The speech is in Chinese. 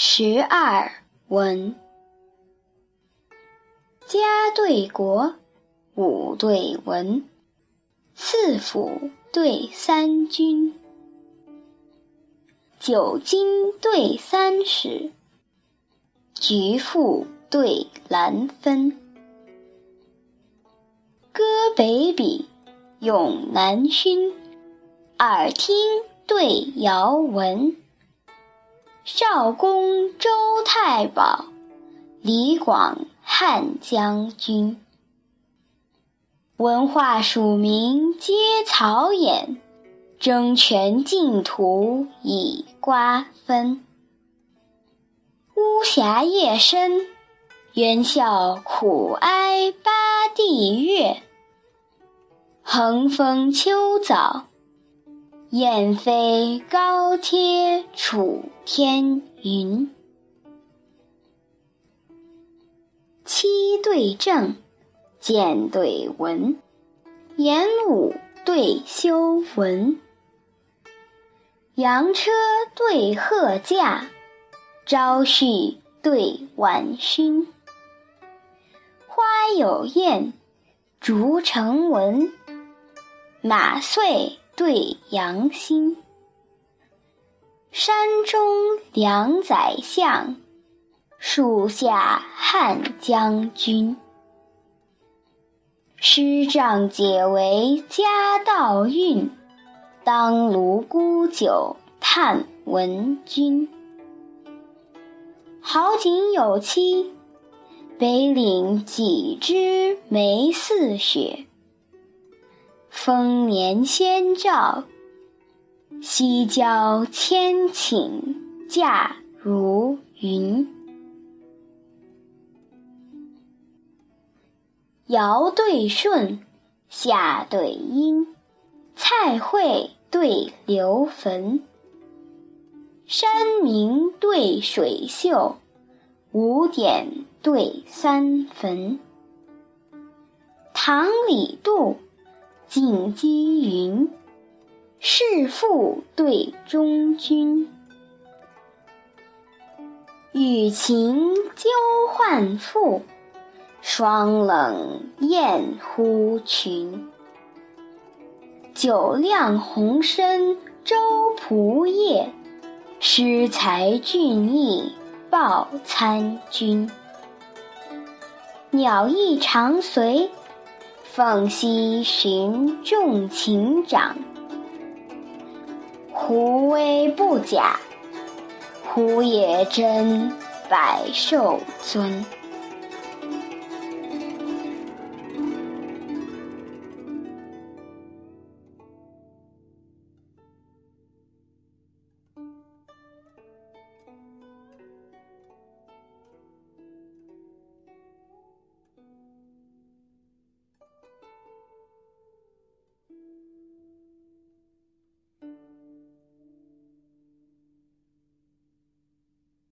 十二文，家对国，武对文，四府对三军，九经对三史，局赋对兰分。歌北比，咏南薰，耳听对遥闻。少公周太保，李广汉将军。文化署名皆草眼，争权竞图以瓜分。巫峡夜深，猿啸苦哀八地月。横风秋早。雁飞高贴楚天云。七对正，剑对文，演武对修文。羊车对鹤驾，朝序对晚熏。花有艳，竹成文，马遂。对阳心，山中两宰相，树下汉将军。师仗解围家道运，当卢沽酒叹闻君。好景有期，北岭几枝梅似雪。丰年先兆，西郊千顷价如云。尧对舜，夏对殷，蔡惠对刘坟。山明对水秀，五点对三坟。唐李杜。锦积云，弑父对中军。与秦纠患妇，霜冷雁呼群。酒酿红参周仆射，诗才俊逸报参军。鸟翼长随。凤兮寻众禽长，狐威不假，狐也真百兽尊。